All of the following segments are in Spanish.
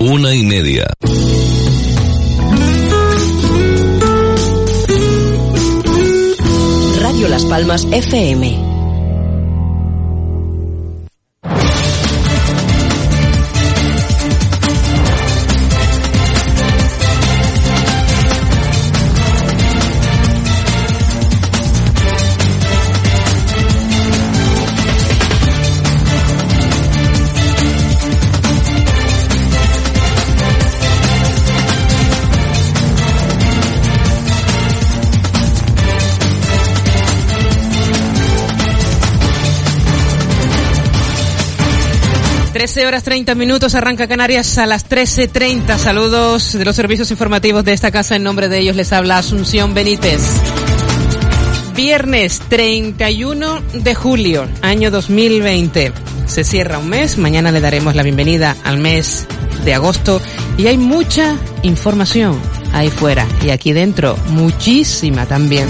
una y media. Radio Las Palmas FM. Trece horas 30 minutos, arranca Canarias a las 13.30. Saludos de los servicios informativos de esta casa. En nombre de ellos les habla Asunción Benítez. Viernes 31 de julio, año 2020. Se cierra un mes, mañana le daremos la bienvenida al mes de agosto y hay mucha información ahí fuera y aquí dentro muchísima también.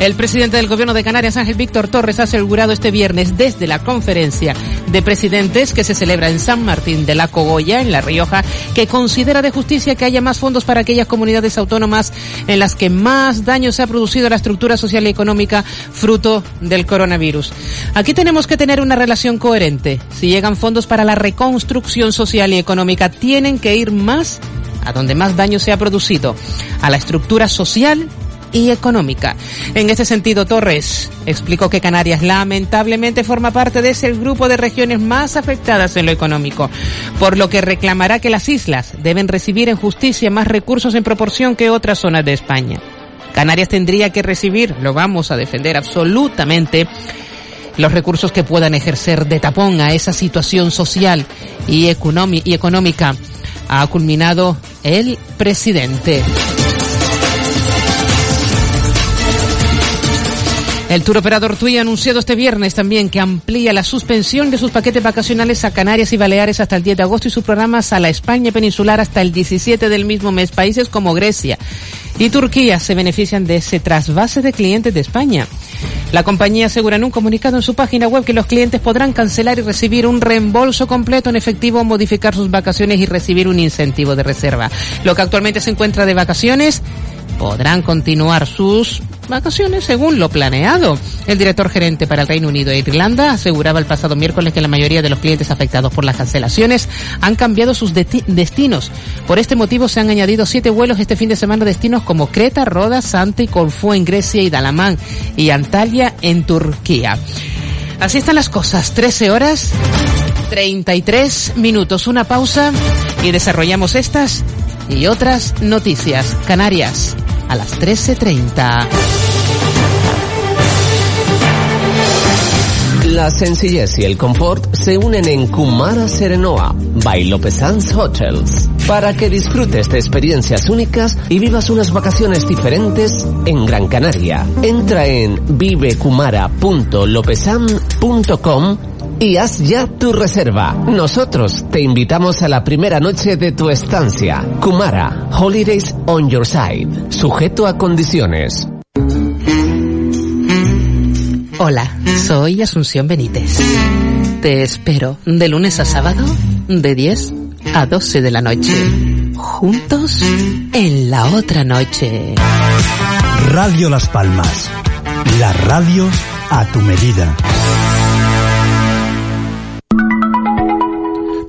El presidente del Gobierno de Canarias, Ángel Víctor Torres, ha asegurado este viernes desde la conferencia de presidentes que se celebra en San Martín de la Cogolla, en La Rioja, que considera de justicia que haya más fondos para aquellas comunidades autónomas en las que más daño se ha producido a la estructura social y económica fruto del coronavirus. Aquí tenemos que tener una relación coherente. Si llegan fondos para la reconstrucción social y económica, tienen que ir más a donde más daño se ha producido, a la estructura social y económica. En este sentido, Torres explicó que Canarias lamentablemente forma parte de ese grupo de regiones más afectadas en lo económico, por lo que reclamará que las islas deben recibir en justicia más recursos en proporción que otras zonas de España. Canarias tendría que recibir, lo vamos a defender absolutamente, los recursos que puedan ejercer de tapón a esa situación social y, y económica, ha culminado el presidente. El tour operador TUI ha anunciado este viernes también que amplía la suspensión de sus paquetes vacacionales a Canarias y Baleares hasta el 10 de agosto y sus programas a la España peninsular hasta el 17 del mismo mes. Países como Grecia y Turquía se benefician de ese trasvase de clientes de España. La compañía asegura en un comunicado en su página web que los clientes podrán cancelar y recibir un reembolso completo en efectivo, modificar sus vacaciones y recibir un incentivo de reserva. Lo que actualmente se encuentra de vacaciones podrán continuar sus vacaciones según lo planeado. El director gerente para el Reino Unido e Irlanda aseguraba el pasado miércoles que la mayoría de los clientes afectados por las cancelaciones han cambiado sus destinos. Por este motivo se han añadido siete vuelos este fin de semana destinos como Creta, Rodas, Santa y Corfú en Grecia y Dalamán y Antalya en Turquía. Así están las cosas. 13 horas 33 minutos. Una pausa y desarrollamos estas y otras noticias. Canarias a las 13.30. La sencillez y el confort se unen en Kumara Serenoa, by Lopezans Hotels, para que disfrutes de experiencias únicas y vivas unas vacaciones diferentes en Gran Canaria. Entra en vivecumara.lopesan.com y haz ya tu reserva. Nosotros te invitamos a la primera noche de tu estancia. Kumara, Holidays on Your Side, sujeto a condiciones. Hola, soy Asunción Benítez. Te espero de lunes a sábado, de 10 a 12 de la noche. Juntos en la otra noche. Radio Las Palmas. La radio a tu medida.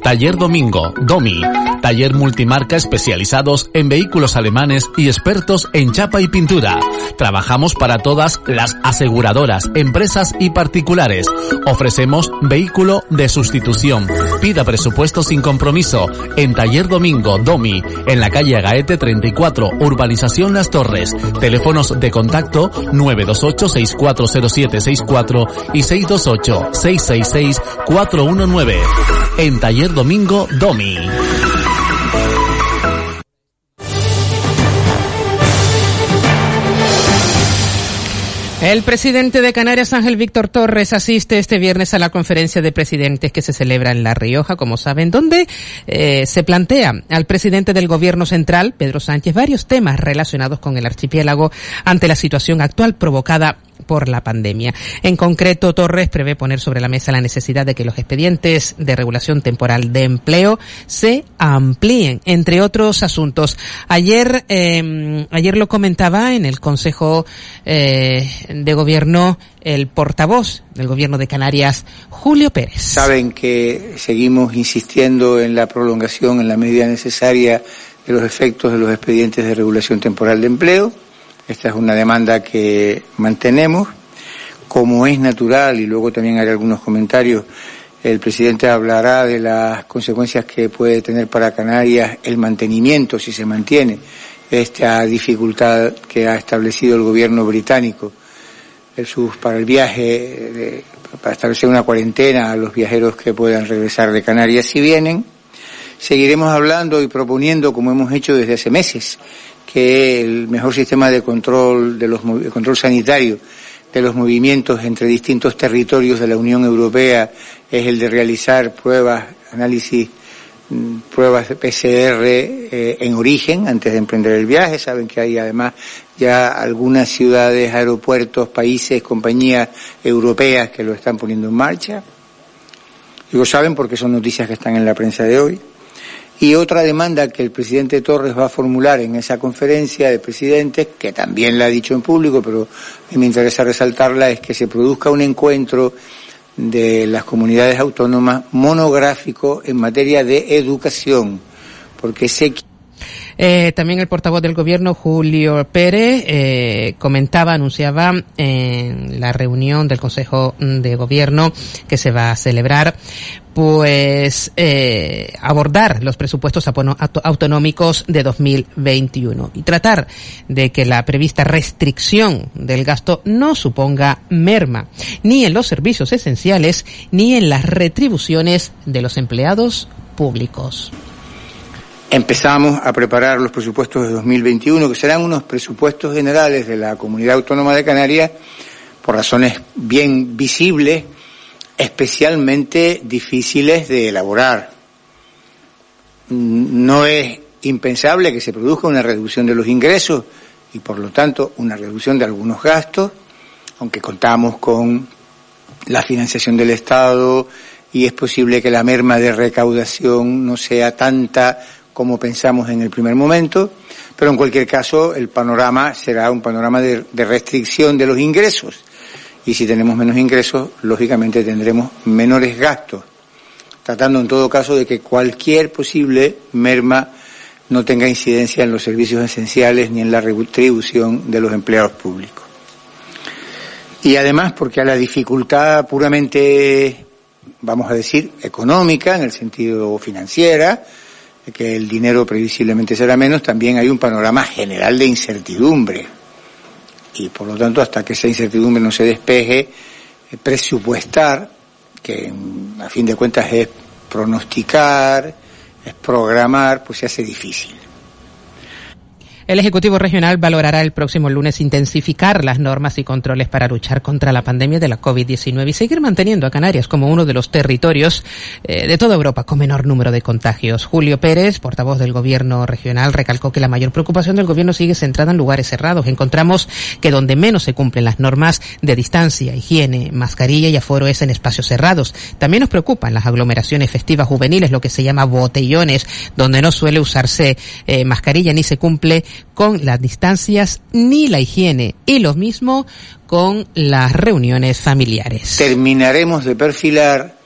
Taller Domingo, Domi. Taller multimarca especializados en vehículos alemanes y expertos en chapa y pintura. Trabajamos para todas las aseguradoras, empresas y particulares. Ofrecemos vehículo de sustitución. Pida presupuesto sin compromiso en Taller Domingo, Domi, en la calle Gaete 34, Urbanización Las Torres. Teléfonos de contacto 928-640764 y 628-666-419. En Taller Domingo, Domi. El presidente de Canarias, Ángel Víctor Torres, asiste este viernes a la conferencia de presidentes que se celebra en La Rioja, como saben, donde eh, se plantea al presidente del gobierno central, Pedro Sánchez, varios temas relacionados con el archipiélago ante la situación actual provocada por la pandemia. En concreto, Torres prevé poner sobre la mesa la necesidad de que los expedientes de regulación temporal de empleo se amplíen, entre otros asuntos. Ayer, eh, ayer lo comentaba en el Consejo eh, de Gobierno el portavoz del Gobierno de Canarias, Julio Pérez. Saben que seguimos insistiendo en la prolongación en la medida necesaria de los efectos de los expedientes de regulación temporal de empleo esta es una demanda que mantenemos. Como es natural, y luego también haré algunos comentarios, el presidente hablará de las consecuencias que puede tener para Canarias el mantenimiento, si se mantiene, esta dificultad que ha establecido el gobierno británico para el viaje, para establecer una cuarentena a los viajeros que puedan regresar de Canarias si vienen. Seguiremos hablando y proponiendo, como hemos hecho desde hace meses, que el mejor sistema de control, de los, control sanitario de los movimientos entre distintos territorios de la Unión Europea es el de realizar pruebas, análisis, mm, pruebas de PCR eh, en origen antes de emprender el viaje. Saben que hay además ya algunas ciudades, aeropuertos, países, compañías europeas que lo están poniendo en marcha. Digo, saben porque son noticias que están en la prensa de hoy. Y otra demanda que el presidente Torres va a formular en esa conferencia de presidentes, que también la ha dicho en público, pero me interesa resaltarla, es que se produzca un encuentro de las comunidades autónomas monográfico en materia de educación, porque sé que eh, también el portavoz del gobierno, Julio Pérez, eh, comentaba, anunciaba en la reunión del Consejo de Gobierno que se va a celebrar pues eh, abordar los presupuestos autonómicos de 2021 y tratar de que la prevista restricción del gasto no suponga merma ni en los servicios esenciales ni en las retribuciones de los empleados públicos. Empezamos a preparar los presupuestos de 2021, que serán unos presupuestos generales de la Comunidad Autónoma de Canarias, por razones bien visibles, especialmente difíciles de elaborar. No es impensable que se produzca una reducción de los ingresos y por lo tanto una reducción de algunos gastos, aunque contamos con la financiación del Estado y es posible que la merma de recaudación no sea tanta como pensamos en el primer momento, pero en cualquier caso el panorama será un panorama de, restricción de los ingresos y si tenemos menos ingresos, lógicamente tendremos menores gastos, tratando en todo caso de que cualquier posible merma no tenga incidencia en los servicios esenciales ni en la retribución de los empleados públicos. Y además porque a la dificultad puramente, vamos a decir, económica, en el sentido financiera, que el dinero previsiblemente será menos, también hay un panorama general de incertidumbre. Y por lo tanto, hasta que esa incertidumbre no se despeje, eh, presupuestar, que a fin de cuentas es pronosticar, es programar, pues se hace difícil. El Ejecutivo Regional valorará el próximo lunes intensificar las normas y controles para luchar contra la pandemia de la COVID-19 y seguir manteniendo a Canarias como uno de los territorios eh, de toda Europa con menor número de contagios. Julio Pérez, portavoz del Gobierno regional, recalcó que la mayor preocupación del Gobierno sigue centrada en lugares cerrados. Encontramos que donde menos se cumplen las normas de distancia, higiene, mascarilla y aforo es en espacios cerrados. También nos preocupan las aglomeraciones festivas juveniles, lo que se llama botellones, donde no suele usarse eh, mascarilla ni se cumple con las distancias ni la higiene y lo mismo con las reuniones familiares. Terminaremos de perfilar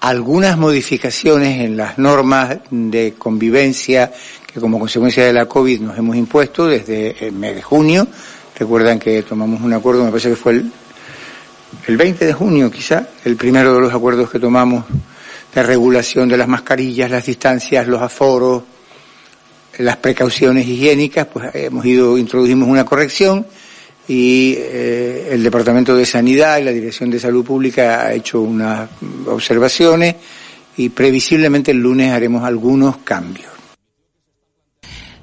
algunas modificaciones en las normas de convivencia que como consecuencia de la COVID nos hemos impuesto desde el mes de junio. Recuerdan que tomamos un acuerdo, me parece que fue el, el 20 de junio quizá, el primero de los acuerdos que tomamos de regulación de las mascarillas, las distancias, los aforos, las precauciones higiénicas, pues hemos ido, introdujimos una corrección y eh, el Departamento de Sanidad y la Dirección de Salud Pública ha hecho unas observaciones y previsiblemente el lunes haremos algunos cambios.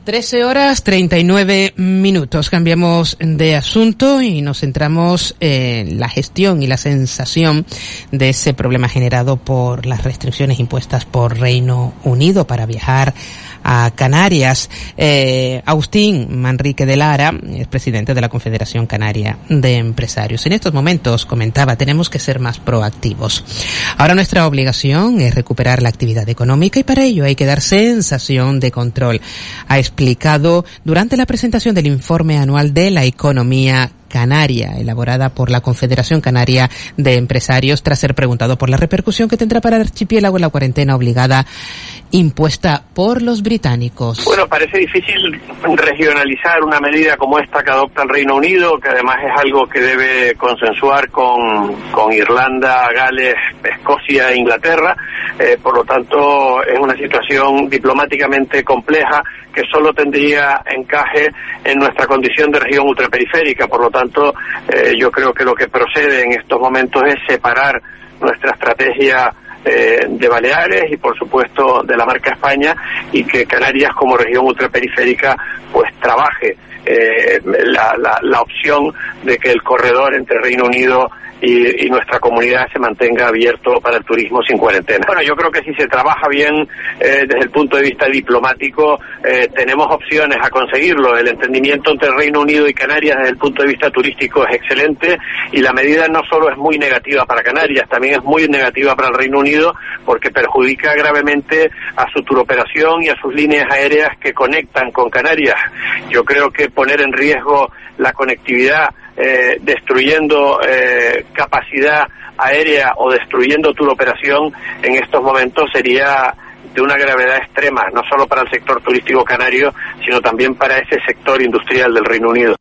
13 horas 39 minutos. Cambiamos de asunto y nos centramos en la gestión y la sensación de ese problema generado por las restricciones impuestas por Reino Unido para viajar a Canarias. Eh, Agustín Manrique de Lara es presidente de la Confederación Canaria de Empresarios. En estos momentos, comentaba, tenemos que ser más proactivos. Ahora nuestra obligación es recuperar la actividad económica y para ello hay que dar sensación de control. Ha explicado durante la presentación del informe anual de la economía Canaria, elaborada por la Confederación Canaria de Empresarios, tras ser preguntado por la repercusión que tendrá para el archipiélago la cuarentena obligada impuesta por los británicos. Bueno, parece difícil regionalizar una medida como esta que adopta el Reino Unido, que además es algo que debe consensuar con, con Irlanda, Gales, Escocia e Inglaterra. Eh, por lo tanto, es una situación diplomáticamente compleja que solo tendría encaje en nuestra condición de región ultraperiférica. Por lo tanto, eh, yo creo que lo que procede en estos momentos es separar nuestra estrategia eh, de Baleares y por supuesto de la marca España y que Canarias como región ultraperiférica pues trabaje eh, la, la, la opción de que el corredor entre Reino Unido y, y, nuestra comunidad se mantenga abierto para el turismo sin cuarentena. Bueno, yo creo que si se trabaja bien eh, desde el punto de vista diplomático, eh, tenemos opciones a conseguirlo. El entendimiento entre Reino Unido y Canarias desde el punto de vista turístico es excelente y la medida no solo es muy negativa para Canarias, también es muy negativa para el Reino Unido porque perjudica gravemente a su turoperación y a sus líneas aéreas que conectan con Canarias. Yo creo que poner en riesgo la conectividad eh, destruyendo eh, capacidad aérea o destruyendo tu operación en estos momentos sería de una gravedad extrema, no solo para el sector turístico canario, sino también para ese sector industrial del Reino Unido.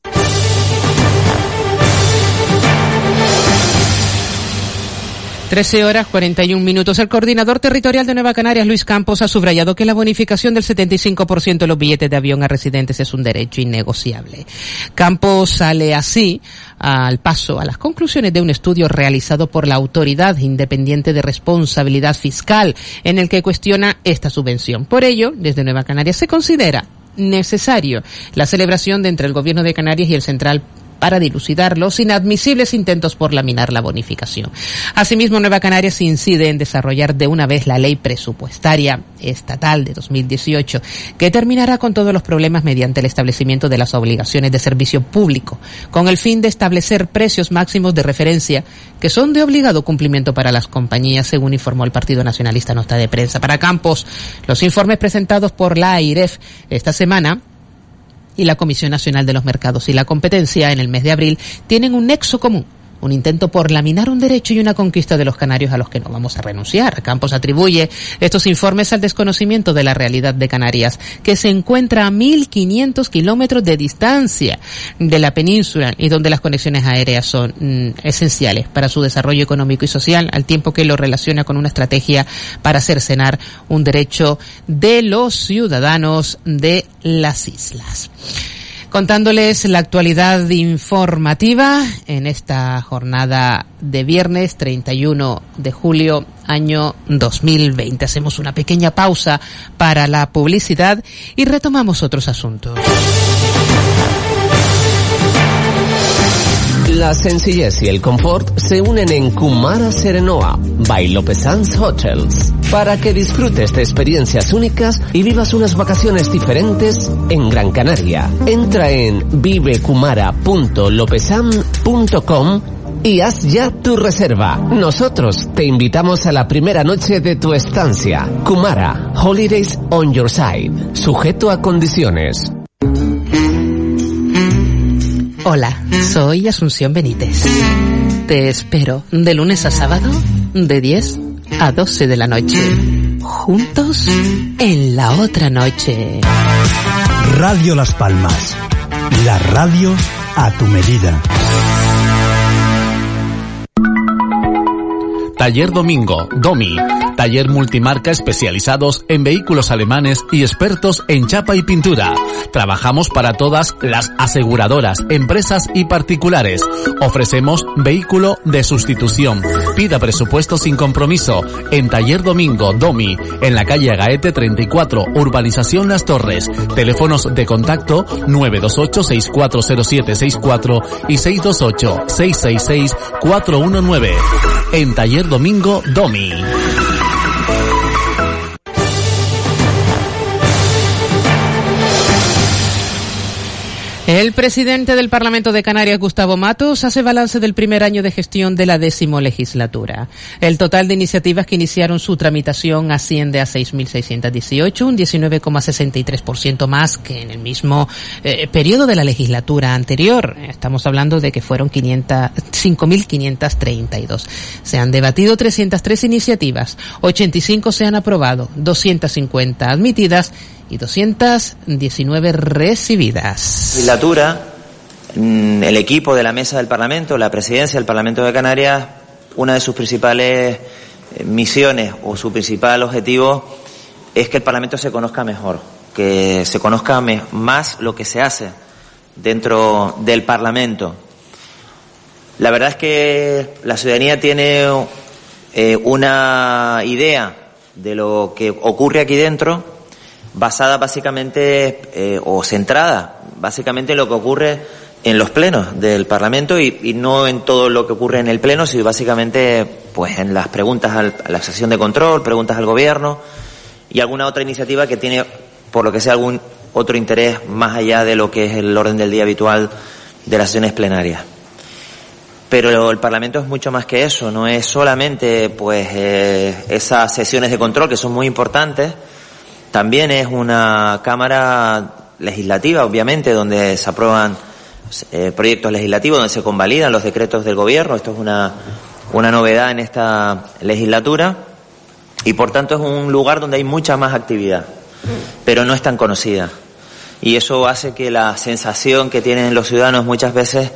13 horas 41 minutos. El coordinador territorial de Nueva Canarias, Luis Campos, ha subrayado que la bonificación del 75% de los billetes de avión a residentes es un derecho innegociable. Campos sale así al paso a las conclusiones de un estudio realizado por la Autoridad Independiente de Responsabilidad Fiscal en el que cuestiona esta subvención. Por ello, desde Nueva Canarias se considera necesario la celebración de entre el Gobierno de Canarias y el Central para dilucidar los inadmisibles intentos por laminar la bonificación. Asimismo, Nueva Canarias incide en desarrollar de una vez la ley presupuestaria estatal de 2018, que terminará con todos los problemas mediante el establecimiento de las obligaciones de servicio público, con el fin de establecer precios máximos de referencia que son de obligado cumplimiento para las compañías, según informó el Partido Nacionalista Nota de Prensa. Para Campos, los informes presentados por la AIREF esta semana y la Comisión Nacional de los Mercados y la Competencia en el mes de abril tienen un nexo común un intento por laminar un derecho y una conquista de los canarios a los que no vamos a renunciar. Campos atribuye estos informes al desconocimiento de la realidad de Canarias, que se encuentra a 1.500 kilómetros de distancia de la península y donde las conexiones aéreas son mm, esenciales para su desarrollo económico y social, al tiempo que lo relaciona con una estrategia para cercenar un derecho de los ciudadanos de las islas contándoles la actualidad informativa en esta jornada de viernes 31 de julio año 2020. Hacemos una pequeña pausa para la publicidad y retomamos otros asuntos. La sencillez y el confort se unen en Kumara Serenoa by Lopezans Hotels para que disfrutes de experiencias únicas y vivas unas vacaciones diferentes en Gran Canaria. Entra en vivecumara.lopezan.com y haz ya tu reserva. Nosotros te invitamos a la primera noche de tu estancia. Kumara, Holidays on Your Side. Sujeto a condiciones. Hola, soy Asunción Benítez. Te espero de lunes a sábado, de 10 a 12 de la noche. Juntos en la otra noche. Radio Las Palmas. La radio a tu medida. Taller Domingo, Domi. Taller multimarca especializados en vehículos alemanes y expertos en chapa y pintura. Trabajamos para todas las aseguradoras, empresas y particulares. Ofrecemos vehículo de sustitución. Pida presupuesto sin compromiso en Taller Domingo, Domi, en la calle Agaete 34, Urbanización Las Torres. Teléfonos de contacto 928-640764 y 628-666-419. En Taller Domingo, Domi. El presidente del Parlamento de Canarias, Gustavo Matos, hace balance del primer año de gestión de la décimo legislatura. El total de iniciativas que iniciaron su tramitación asciende a 6.618, un 19,63% más que en el mismo eh, periodo de la legislatura anterior. Estamos hablando de que fueron 5.532. Se han debatido 303 iniciativas, 85 se han aprobado, 250 admitidas y 219 recibidas. Legislatura, mm, el equipo de la mesa del Parlamento, la presidencia del Parlamento de Canarias, una de sus principales eh, misiones o su principal objetivo es que el Parlamento se conozca mejor, que se conozca más lo que se hace dentro del Parlamento. La verdad es que la ciudadanía tiene eh, una idea de lo que ocurre aquí dentro basada básicamente eh, o centrada básicamente en lo que ocurre en los plenos del Parlamento y, no en todo lo que ocurre en el pleno, sino básicamente pues en las preguntas a la sesión de control, preguntas al gobierno y alguna otra iniciativa que tiene, por lo que sea, algún otro interés más allá de lo que es el orden del día habitual de las sesiones plenarias. Pero el Parlamento es mucho más que eso, no es solamente pues eh, esas sesiones de control que son muy importantes, también es una Cámara legislativa, obviamente, donde se aprueban eh, proyectos legislativos, donde se convalidan los decretos del Gobierno. Esto es una, una novedad en esta legislatura y, por tanto, es un lugar donde hay mucha más actividad, pero no es tan conocida. Y eso hace que la sensación que tienen los ciudadanos muchas veces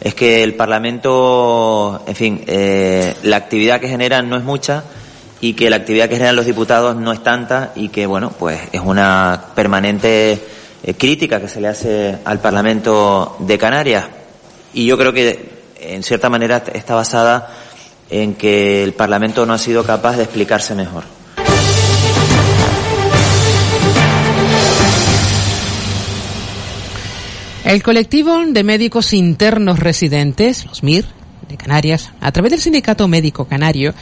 es que el Parlamento, en fin, eh, la actividad que generan no es mucha y que la actividad que generan los diputados no es tanta y que, bueno, pues es una permanente eh, crítica que se le hace al Parlamento de Canarias. Y yo creo que, en cierta manera, está basada en que el Parlamento no ha sido capaz de explicarse mejor. El colectivo de médicos internos residentes, los MIR, de Canarias, a través del Sindicato Médico Canario,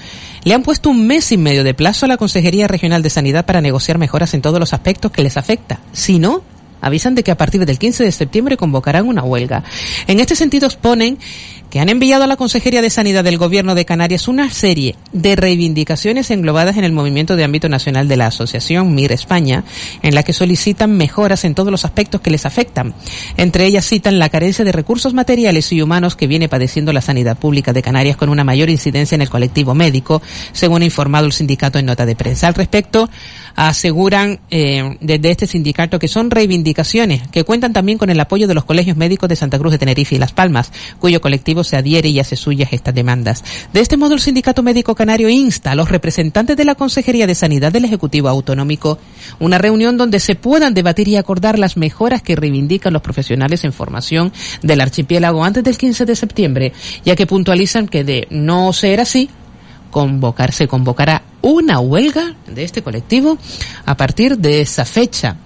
le han puesto un mes y medio de plazo a la Consejería Regional de Sanidad para negociar mejoras en todos los aspectos que les afecta. Si no, avisan de que a partir del 15 de septiembre convocarán una huelga. En este sentido exponen que han enviado a la Consejería de Sanidad del Gobierno de Canarias una serie de reivindicaciones englobadas en el movimiento de ámbito nacional de la Asociación MIR España, en la que solicitan mejoras en todos los aspectos que les afectan. Entre ellas citan la carencia de recursos materiales y humanos que viene padeciendo la sanidad pública de Canarias con una mayor incidencia en el colectivo médico, según ha informado el sindicato en nota de prensa. Al respecto, aseguran eh, desde este sindicato que son reivindicaciones que cuentan también con el apoyo de los colegios médicos de Santa Cruz de Tenerife y Las Palmas, cuyo colectivo se adhiere y hace suyas estas demandas. De este modo, el Sindicato Médico Canario insta a los representantes de la Consejería de Sanidad del Ejecutivo Autonómico una reunión donde se puedan debatir y acordar las mejoras que reivindican los profesionales en formación del archipiélago antes del 15 de septiembre, ya que puntualizan que de no ser así, convocar, se convocará una huelga de este colectivo a partir de esa fecha,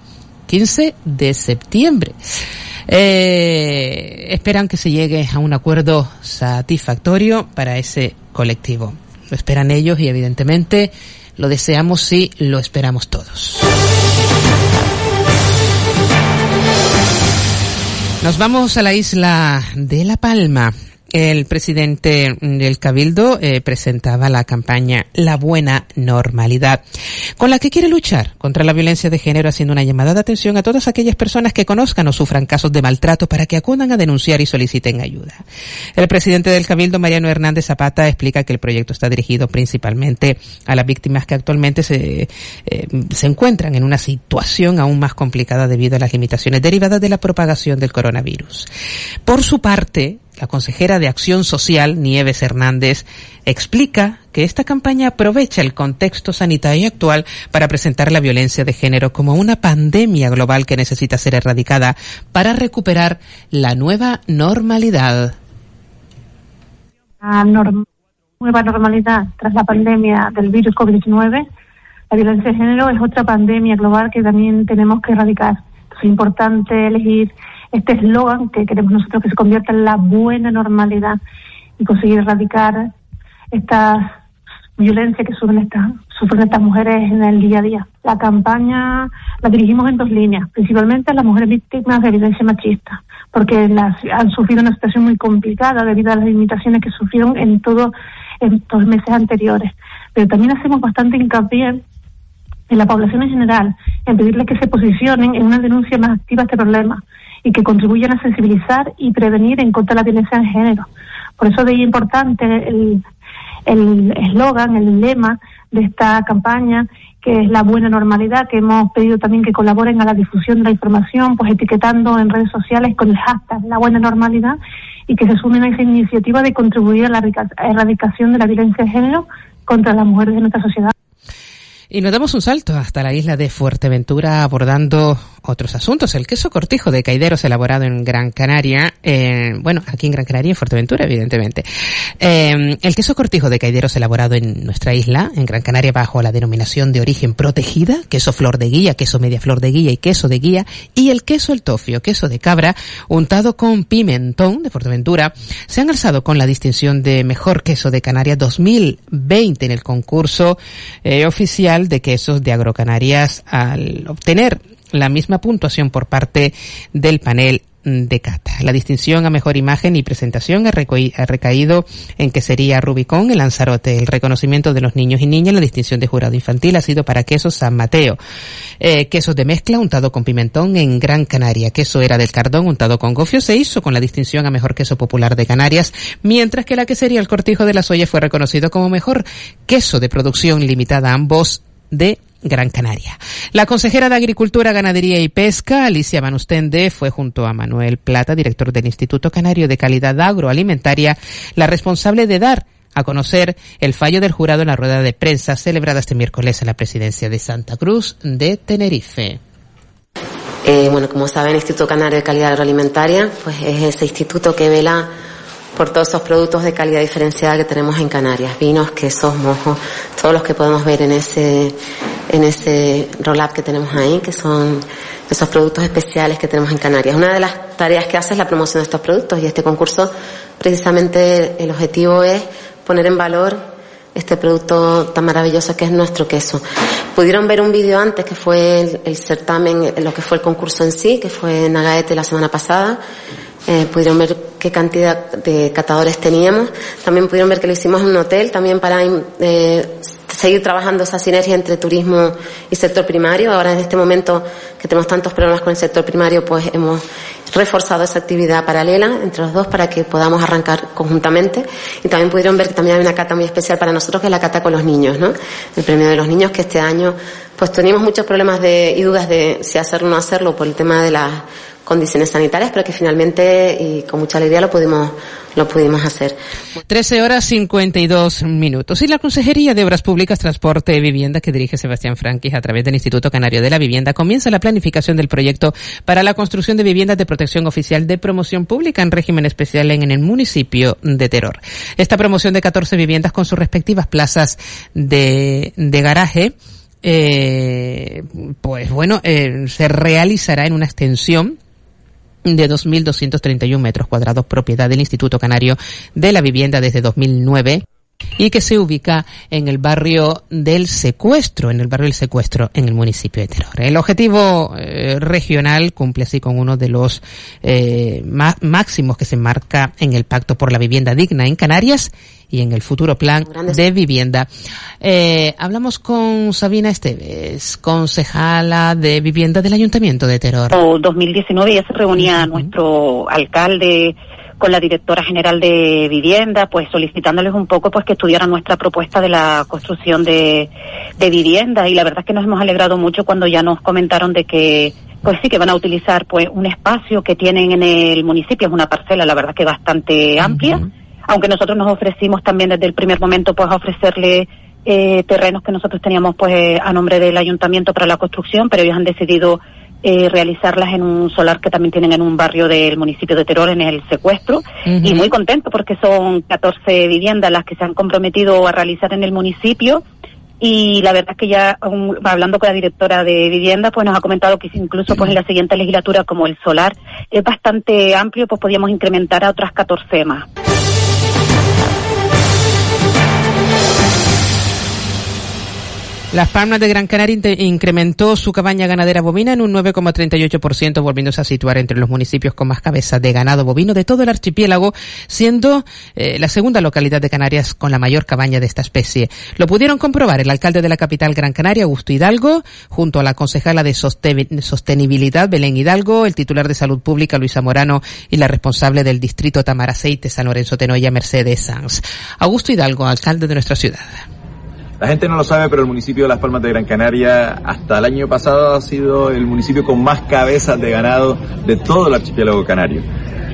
15 de septiembre. Eh, esperan que se llegue a un acuerdo satisfactorio para ese colectivo. Lo esperan ellos y evidentemente lo deseamos y lo esperamos todos. Nos vamos a la isla de La Palma el presidente del Cabildo eh, presentaba la campaña La Buena Normalidad, con la que quiere luchar contra la violencia de género, haciendo una llamada de atención a todas aquellas personas que conozcan o sufran casos de maltrato para que acudan a denunciar y soliciten ayuda. El presidente del Cabildo, Mariano Hernández Zapata, explica que el proyecto está dirigido principalmente a las víctimas que actualmente se, eh, se encuentran en una situación aún más complicada debido a las limitaciones derivadas de la propagación del coronavirus. Por su parte, la consejera de Acción Social, Nieves Hernández, explica que esta campaña aprovecha el contexto sanitario actual para presentar la violencia de género como una pandemia global que necesita ser erradicada para recuperar la nueva normalidad. La nueva normalidad tras la pandemia del virus COVID-19, la violencia de género es otra pandemia global que también tenemos que erradicar. Es importante elegir este eslogan que queremos nosotros que se convierta en la buena normalidad y conseguir erradicar estas violencia que sufren estas, sufren estas mujeres en el día a día. La campaña la dirigimos en dos líneas, principalmente las mujeres víctimas de violencia machista, porque las, han sufrido una situación muy complicada debido a las limitaciones que sufrieron en todos en los meses anteriores. Pero también hacemos bastante hincapié en la población en general, en pedirles que se posicionen en una denuncia más activa a este problema y que contribuyan a sensibilizar y prevenir en contra de la violencia de género. Por eso de ahí importante el eslogan, el, lema de esta campaña, que es la buena normalidad, que hemos pedido también que colaboren a la difusión de la información, pues etiquetando en redes sociales con el hashtag la buena normalidad y que se sumen a esa iniciativa de contribuir a la erradicación de la violencia de género contra las mujeres de nuestra sociedad. Y nos damos un salto hasta la isla de Fuerteventura abordando otros asuntos. El queso cortijo de caideros elaborado en Gran Canaria, eh, bueno, aquí en Gran Canaria en Fuerteventura, evidentemente. Eh, el queso cortijo de caideros elaborado en nuestra isla, en Gran Canaria, bajo la denominación de origen protegida, queso flor de guía, queso media flor de guía y queso de guía, y el queso el tofio, queso de cabra, untado con pimentón de Fuerteventura, se han alzado con la distinción de mejor queso de Canarias 2020 en el concurso eh, oficial de quesos de Agrocanarias al obtener la misma puntuación por parte del panel de cata. La distinción a mejor imagen y presentación ha, recaído en que sería Rubicón, el Lanzarote. El reconocimiento de los niños y niñas, la distinción de jurado infantil ha sido para quesos San Mateo. Eh, quesos de mezcla untado con pimentón en Gran Canaria. Queso era del Cardón untado con gofio se hizo con la distinción a mejor queso popular de Canarias, mientras que la que sería el Cortijo de la Soya fue reconocido como mejor queso de producción limitada ambos de Gran Canaria. La consejera de Agricultura, Ganadería y Pesca, Alicia Manustende, fue junto a Manuel Plata, director del Instituto Canario de Calidad Agroalimentaria, la responsable de dar a conocer el fallo del jurado en la rueda de prensa celebrada este miércoles en la presidencia de Santa Cruz de Tenerife. Eh, bueno, como saben, Instituto Canario de Calidad Agroalimentaria, pues es ese instituto que vela por todos esos productos de calidad diferenciada que tenemos en Canarias, vinos, quesos, mojos, todos los que podemos ver en ese, en ese roll-up que tenemos ahí, que son esos productos especiales que tenemos en Canarias. Una de las tareas que hace es la promoción de estos productos y este concurso, precisamente el objetivo es poner en valor este producto tan maravilloso que es nuestro queso. Pudieron ver un vídeo antes que fue el, el, certamen, lo que fue el concurso en sí, que fue en Agaete la semana pasada, eh, pudieron ver qué cantidad de catadores teníamos. También pudieron ver que lo hicimos en un hotel, también para eh, seguir trabajando esa sinergia entre turismo y sector primario. Ahora en este momento que tenemos tantos problemas con el sector primario, pues hemos reforzado esa actividad paralela entre los dos para que podamos arrancar conjuntamente. Y también pudieron ver que también hay una cata muy especial para nosotros que es la cata con los niños, ¿no? El premio de los niños que este año pues teníamos muchos problemas de, y dudas de si hacerlo o no hacerlo por el tema de las condiciones sanitarias, pero que finalmente y con mucha alegría lo pudimos lo pudimos hacer. 13 horas 52 minutos. Y la Consejería de Obras Públicas, Transporte y Vivienda que dirige Sebastián Franquis a través del Instituto Canario de la Vivienda comienza la planificación del proyecto para la construcción de viviendas de protección oficial de promoción pública en régimen especial en, el municipio de Teror. Esta promoción de 14 viviendas con sus respectivas plazas de, de garaje eh, pues bueno, eh, se realizará en una extensión de 2.231 metros cuadrados, propiedad del Instituto Canario de la Vivienda desde 2009 y que se ubica en el barrio del secuestro, en el barrio del secuestro en el municipio de Teror. El objetivo eh, regional cumple así con uno de los eh, máximos que se marca en el Pacto por la Vivienda Digna en Canarias y en el futuro plan de vivienda. Eh, hablamos con Sabina Esteves, concejala de vivienda del Ayuntamiento de Teror. En 2019 ya se reunía nuestro alcalde con la directora general de vivienda, pues solicitándoles un poco pues que estudiaran nuestra propuesta de la construcción de, de vivienda. Y la verdad es que nos hemos alegrado mucho cuando ya nos comentaron de que pues sí que van a utilizar pues un espacio que tienen en el municipio, es una parcela la verdad que bastante amplia aunque nosotros nos ofrecimos también desde el primer momento pues a ofrecerle eh, terrenos que nosotros teníamos pues a nombre del ayuntamiento para la construcción, pero ellos han decidido eh, realizarlas en un solar que también tienen en un barrio del municipio de Teror, en el secuestro, y muy contento porque son 14 viviendas las que se han comprometido a realizar en el municipio. Y la verdad es que ya hablando con la directora de vivienda, pues nos ha comentado que incluso pues en la siguiente legislatura, como el solar es bastante amplio, pues podíamos incrementar a otras 14 más. Las Palmas de Gran Canaria incrementó su cabaña ganadera bovina en un 9,38%, volviéndose a situar entre los municipios con más cabezas de ganado bovino de todo el archipiélago, siendo eh, la segunda localidad de Canarias con la mayor cabaña de esta especie. Lo pudieron comprobar el alcalde de la capital Gran Canaria, Augusto Hidalgo, junto a la concejala de Sostenibilidad, Belén Hidalgo, el titular de Salud Pública, Luisa Morano, y la responsable del distrito Tamaraceite, San Lorenzo Tenoya, Mercedes Sanz. Augusto Hidalgo, alcalde de nuestra ciudad. La gente no lo sabe, pero el municipio de Las Palmas de Gran Canaria hasta el año pasado ha sido el municipio con más cabezas de ganado de todo el archipiélago canario.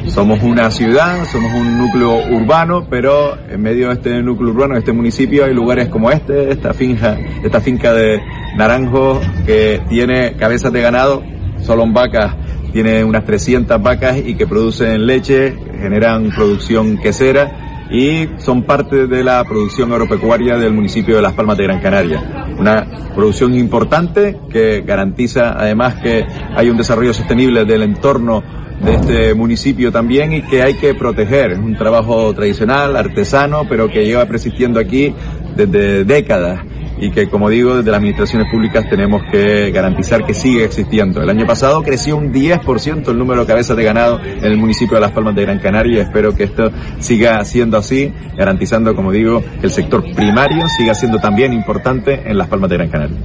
Somos una ciudad, somos un núcleo urbano, pero en medio de este núcleo urbano, de este municipio, hay lugares como este, esta finca, esta finca de Naranjo que tiene cabezas de ganado, solo en vacas, tiene unas 300 vacas y que producen leche, generan producción quesera y son parte de la producción agropecuaria del municipio de Las Palmas de Gran Canaria. Una producción importante que garantiza además que hay un desarrollo sostenible del entorno de este municipio también y que hay que proteger. Es un trabajo tradicional, artesano, pero que lleva persistiendo aquí desde décadas y que, como digo, desde las administraciones públicas tenemos que garantizar que sigue existiendo. El año pasado creció un 10% el número de cabezas de ganado en el municipio de Las Palmas de Gran Canaria y espero que esto siga siendo así, garantizando, como digo, que el sector primario siga siendo también importante en Las Palmas de Gran Canaria.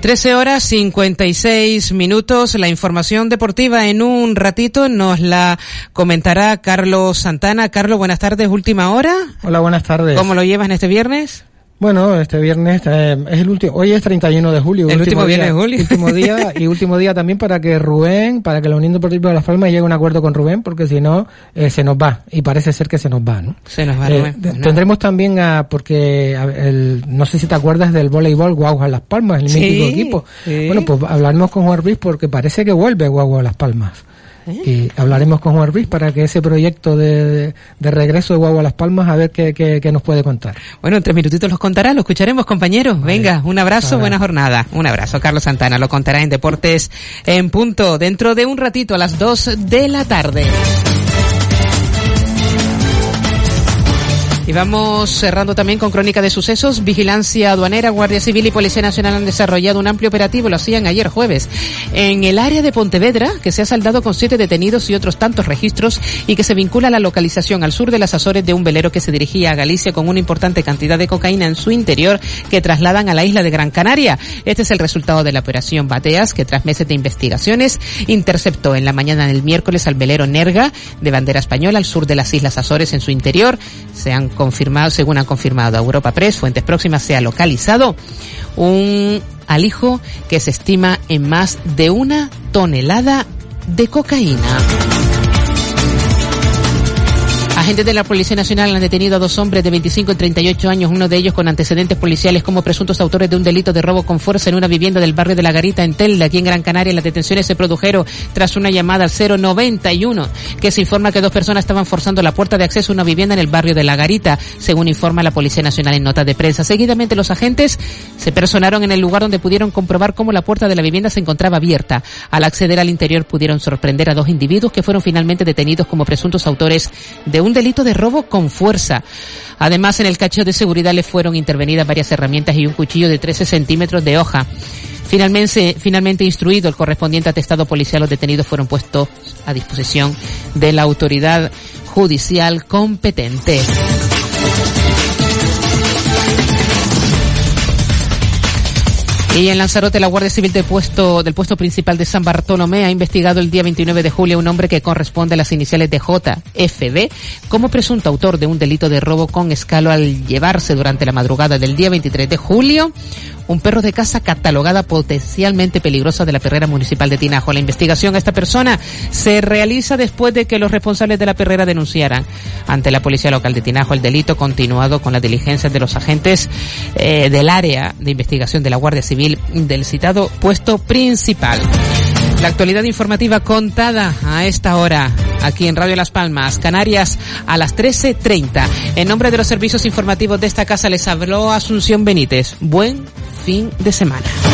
13 horas 56 minutos. La información deportiva en un ratito nos la comentará Carlos Santana. Carlos, buenas tardes, última hora. Hola, buenas tardes. ¿Cómo lo llevas en este viernes? Bueno, este viernes eh, es el último, hoy es 31 de julio. El último, día, de julio. Último día y último día también para que Rubén, para que la Unión Deportiva de Las Palmas llegue a un acuerdo con Rubén, porque si no, eh, se nos va. Y parece ser que se nos va, ¿no? Se nos va, eh, Rubén. Tendremos también a, porque el, no sé si te acuerdas del voleibol Guagua Las Palmas, el mítico equipo. Bueno, pues hablaremos con Juan Ruiz porque parece que vuelve Guagua Las Palmas. Y hablaremos con Juan Ruiz para que ese proyecto de, de, regreso de Guagua a Las Palmas, a ver qué, qué, nos puede contar. Bueno, en tres minutitos los contará, lo escucharemos, compañeros. Venga, un abrazo, buena jornada. Un abrazo. Carlos Santana lo contará en Deportes en punto, dentro de un ratito, a las dos de la tarde. Y vamos cerrando también con crónica de sucesos. Vigilancia aduanera, Guardia Civil y Policía Nacional han desarrollado un amplio operativo, lo hacían ayer jueves, en el área de Pontevedra, que se ha saldado con siete detenidos y otros tantos registros y que se vincula a la localización al sur de las Azores de un velero que se dirigía a Galicia con una importante cantidad de cocaína en su interior que trasladan a la isla de Gran Canaria. Este es el resultado de la operación Bateas, que tras meses de investigaciones interceptó en la mañana del miércoles al velero Nerga de bandera española al sur de las Islas Azores en su interior. Se han confirmado, según han confirmado Europa Press, fuentes próximas, se ha localizado un alijo que se estima en más de una tonelada de cocaína. Agentes de la Policía Nacional han detenido a dos hombres de 25 y 38 años, uno de ellos con antecedentes policiales como presuntos autores de un delito de robo con fuerza en una vivienda del barrio de La Garita en Telda, aquí en Gran Canaria. Las detenciones se produjeron tras una llamada al 091 que se informa que dos personas estaban forzando la puerta de acceso a una vivienda en el barrio de La Garita, según informa la Policía Nacional en nota de prensa. Seguidamente los agentes se personaron en el lugar donde pudieron comprobar cómo la puerta de la vivienda se encontraba abierta. Al acceder al interior pudieron sorprender a dos individuos que fueron finalmente detenidos como presuntos autores de un delito de robo con fuerza. Además, en el cacho de seguridad le fueron intervenidas varias herramientas y un cuchillo de 13 centímetros de hoja. Finalmente, finalmente instruido el correspondiente atestado policial, los detenidos fueron puestos a disposición de la autoridad judicial competente. Y en Lanzarote, la Guardia Civil del puesto, del puesto principal de San Bartolomé ha investigado el día 29 de julio un hombre que corresponde a las iniciales de JFB como presunto autor de un delito de robo con escalo al llevarse durante la madrugada del día 23 de julio un perro de casa catalogada potencialmente peligrosa de la perrera municipal de Tinajo. La investigación a esta persona se realiza después de que los responsables de la perrera denunciaran ante la policía local de Tinajo el delito continuado con las diligencias de los agentes eh, del área de investigación de la Guardia Civil del citado puesto principal. La actualidad informativa contada a esta hora aquí en Radio Las Palmas, Canarias, a las 13.30. En nombre de los servicios informativos de esta casa les habló Asunción Benítez. Buen fin de semana.